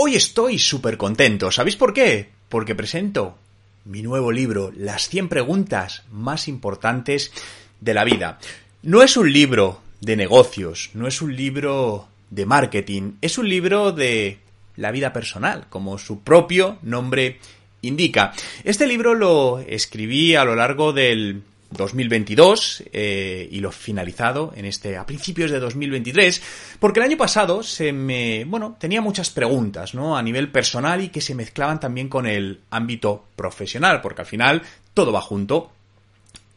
Hoy estoy súper contento. ¿Sabéis por qué? Porque presento mi nuevo libro, Las 100 preguntas más importantes de la vida. No es un libro de negocios, no es un libro de marketing, es un libro de la vida personal, como su propio nombre indica. Este libro lo escribí a lo largo del 2022 eh, y lo finalizado en este a principios de 2023 porque el año pasado se me bueno tenía muchas preguntas no a nivel personal y que se mezclaban también con el ámbito profesional porque al final todo va junto.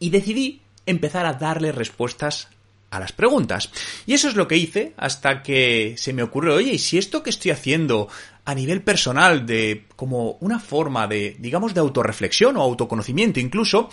Y decidí empezar a darle respuestas a las preguntas. Y eso es lo que hice hasta que se me ocurrió oye y si esto que estoy haciendo a nivel personal de como una forma de digamos de autorreflexión o autoconocimiento incluso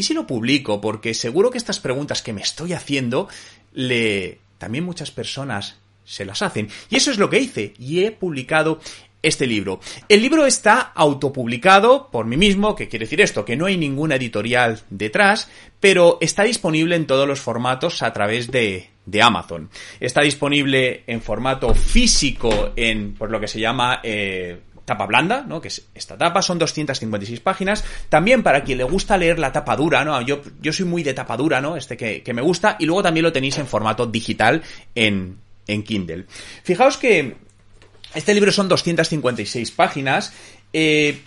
¿Y si lo publico? Porque seguro que estas preguntas que me estoy haciendo, le también muchas personas se las hacen. Y eso es lo que hice. Y he publicado este libro. El libro está autopublicado por mí mismo, que quiere decir esto, que no hay ninguna editorial detrás, pero está disponible en todos los formatos a través de, de Amazon. Está disponible en formato físico en, por lo que se llama, eh, tapa blanda, ¿no? Que es esta tapa, son 256 páginas. También para quien le gusta leer la tapa dura, ¿no? Yo, yo soy muy de tapa dura, ¿no? Este que, que me gusta. Y luego también lo tenéis en formato digital en, en Kindle. Fijaos que este libro son 256 páginas. Eh,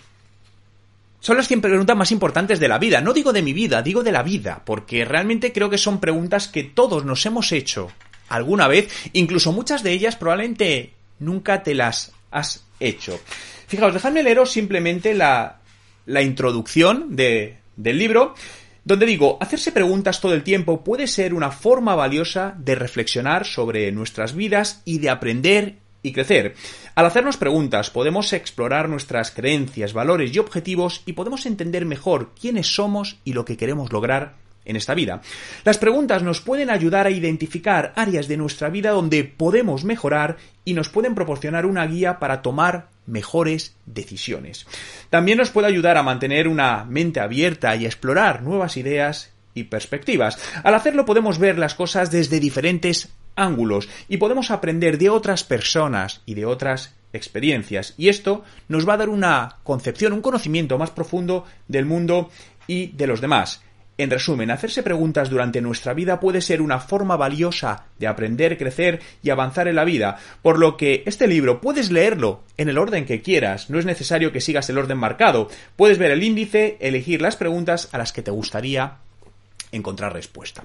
son las 100 preguntas más importantes de la vida. No digo de mi vida, digo de la vida, porque realmente creo que son preguntas que todos nos hemos hecho alguna vez, incluso muchas de ellas probablemente nunca te las has hecho. Fijaos, dejadme leeros simplemente la, la introducción de, del libro, donde digo, hacerse preguntas todo el tiempo puede ser una forma valiosa de reflexionar sobre nuestras vidas y de aprender y crecer. Al hacernos preguntas podemos explorar nuestras creencias, valores y objetivos y podemos entender mejor quiénes somos y lo que queremos lograr en esta vida. Las preguntas nos pueden ayudar a identificar áreas de nuestra vida donde podemos mejorar y nos pueden proporcionar una guía para tomar mejores decisiones. También nos puede ayudar a mantener una mente abierta y explorar nuevas ideas y perspectivas. Al hacerlo podemos ver las cosas desde diferentes ángulos y podemos aprender de otras personas y de otras experiencias. Y esto nos va a dar una concepción, un conocimiento más profundo del mundo y de los demás. En resumen, hacerse preguntas durante nuestra vida puede ser una forma valiosa de aprender, crecer y avanzar en la vida, por lo que este libro puedes leerlo en el orden que quieras, no es necesario que sigas el orden marcado, puedes ver el índice, elegir las preguntas a las que te gustaría encontrar respuesta.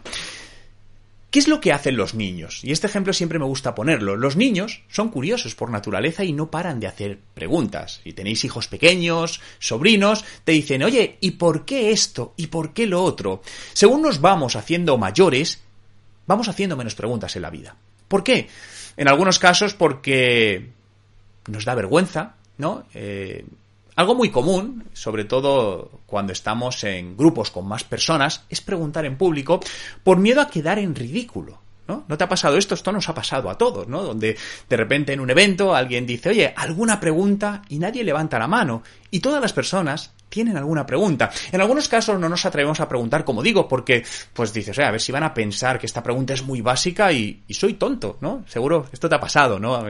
¿Qué es lo que hacen los niños? Y este ejemplo siempre me gusta ponerlo. Los niños son curiosos por naturaleza y no paran de hacer preguntas. Si tenéis hijos pequeños, sobrinos, te dicen, oye, ¿y por qué esto? ¿Y por qué lo otro? Según nos vamos haciendo mayores, vamos haciendo menos preguntas en la vida. ¿Por qué? En algunos casos porque nos da vergüenza, ¿no? Eh, algo muy común, sobre todo cuando estamos en grupos con más personas, es preguntar en público por miedo a quedar en ridículo. ¿No? ¿No te ha pasado esto? Esto nos ha pasado a todos, ¿no? Donde de repente en un evento alguien dice, oye, ¿alguna pregunta? Y nadie levanta la mano. Y todas las personas tienen alguna pregunta. En algunos casos no nos atrevemos a preguntar, como digo, porque pues dices, oye, a ver si van a pensar que esta pregunta es muy básica y, y soy tonto, ¿no? Seguro, esto te ha pasado, ¿no?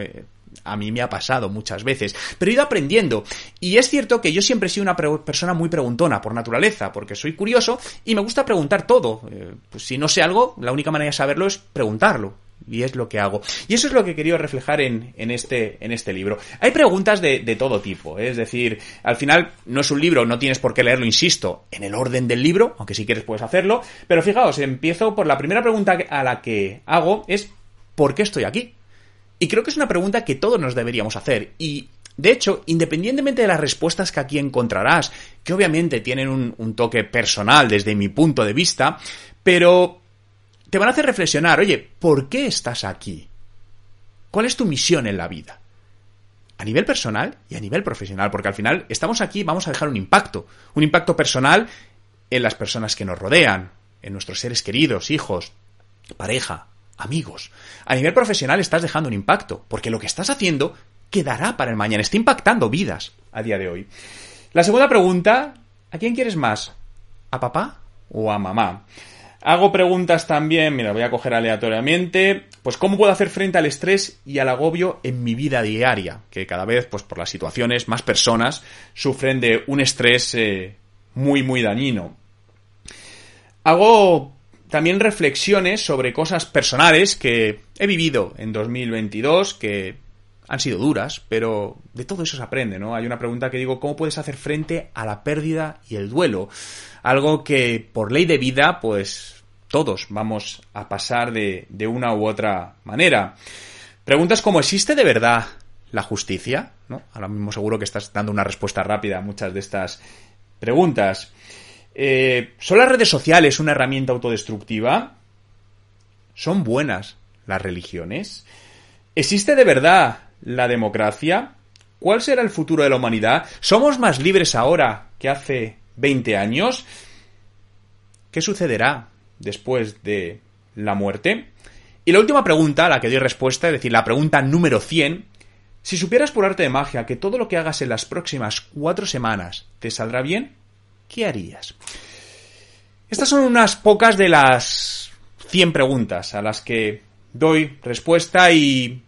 A mí me ha pasado muchas veces, pero he ido aprendiendo. Y es cierto que yo siempre he sido una persona muy preguntona por naturaleza, porque soy curioso y me gusta preguntar todo. Eh, pues si no sé algo, la única manera de saberlo es preguntarlo. Y es lo que hago. Y eso es lo que he querido reflejar en, en, este, en este libro. Hay preguntas de, de todo tipo. ¿eh? Es decir, al final no es un libro, no tienes por qué leerlo, insisto, en el orden del libro, aunque si quieres puedes hacerlo. Pero fijaos, empiezo por la primera pregunta a la que hago es ¿por qué estoy aquí? Y creo que es una pregunta que todos nos deberíamos hacer. Y, de hecho, independientemente de las respuestas que aquí encontrarás, que obviamente tienen un, toque personal desde mi punto de vista, pero te van a hacer reflexionar, oye, ¿por qué estás aquí? ¿Cuál es tu misión en la vida? a nivel personal y a nivel profesional, porque al final estamos aquí, vamos a dejar un impacto, un impacto personal en las personas que nos rodean, en nuestros seres queridos, hijos, pareja, amigos. A nivel profesional estás dejando un impacto, porque lo que estás haciendo quedará para el mañana, está impactando vidas a día de hoy. La segunda pregunta, ¿a quién quieres más? ¿A papá o a mamá? Hago preguntas también, mira, voy a coger aleatoriamente, pues cómo puedo hacer frente al estrés y al agobio en mi vida diaria, que cada vez, pues por las situaciones, más personas sufren de un estrés eh, muy, muy dañino. Hago también reflexiones sobre cosas personales que he vivido en 2022, que han sido duras, pero de todo eso se aprende, ¿no? Hay una pregunta que digo, ¿cómo puedes hacer frente a la pérdida y el duelo? algo que por ley de vida, pues todos vamos a pasar de, una u otra manera. Preguntas como ¿existe de verdad la justicia? Ahora mismo seguro que estás dando una respuesta rápida a muchas de estas preguntas. Eh, ¿Son las redes sociales una herramienta autodestructiva? ¿Son buenas las religiones? ¿Existe de verdad la democracia? ¿Cuál será el futuro de la humanidad? ¿Somos más libres ahora que hace 20 años. ¿Qué sucederá después de la muerte? Y la última pregunta, a la que doy respuesta, es decir, la pregunta número 100, si supieras por arte de magia que todo lo que hagas en las próximas cuatro semanas te saldrá bien, ¿qué harías? Estas son unas pocas de las 100 preguntas a las que doy respuesta y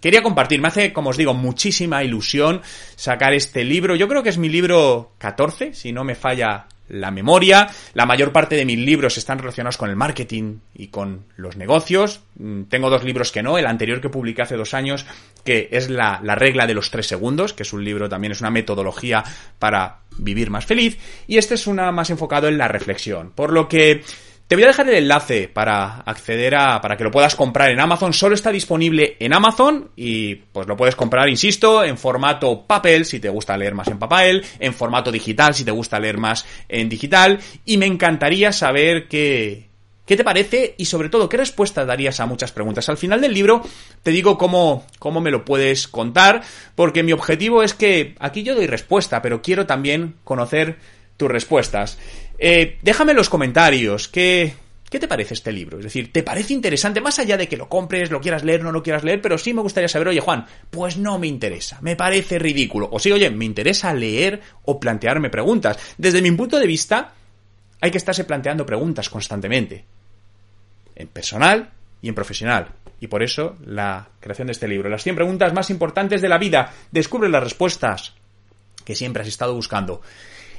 quería compartir. Me hace, como os digo, muchísima ilusión sacar este libro. Yo creo que es mi libro 14, si no me falla la memoria. La mayor parte de mis libros están relacionados con el marketing y con los negocios. Mm, tengo dos libros que no. El anterior que publiqué hace dos años, que es la, la regla de los tres segundos, que es un libro también, es una metodología para vivir más feliz. Y este es una más enfocado en la reflexión. Por lo que te voy a dejar el enlace para acceder a, para que lo puedas comprar en Amazon. Solo está disponible en Amazon y pues lo puedes comprar, insisto, en formato papel si te gusta leer más en papel, en formato digital si te gusta leer más en digital. Y me encantaría saber qué, ¿Qué te parece? Y sobre todo, ¿qué respuesta darías a muchas preguntas? Al final del libro te digo cómo, cómo me lo puedes contar, porque mi objetivo es que aquí yo doy respuesta, pero quiero también conocer tus respuestas. Eh, déjame en los comentarios qué, ¿Qué te parece este libro? Es decir, ¿te parece interesante? Más allá de que lo compres, lo quieras leer, no lo quieras leer, pero sí me gustaría saber, oye Juan, pues no me interesa, me parece ridículo. O sí, oye, me interesa leer o plantearme preguntas. Desde mi punto de vista, hay que estarse planteando preguntas constantemente. En personal y en profesional. Y por eso la creación de este libro. Las 100 preguntas más importantes de la vida. Descubre las respuestas que siempre has estado buscando.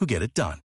who get it done.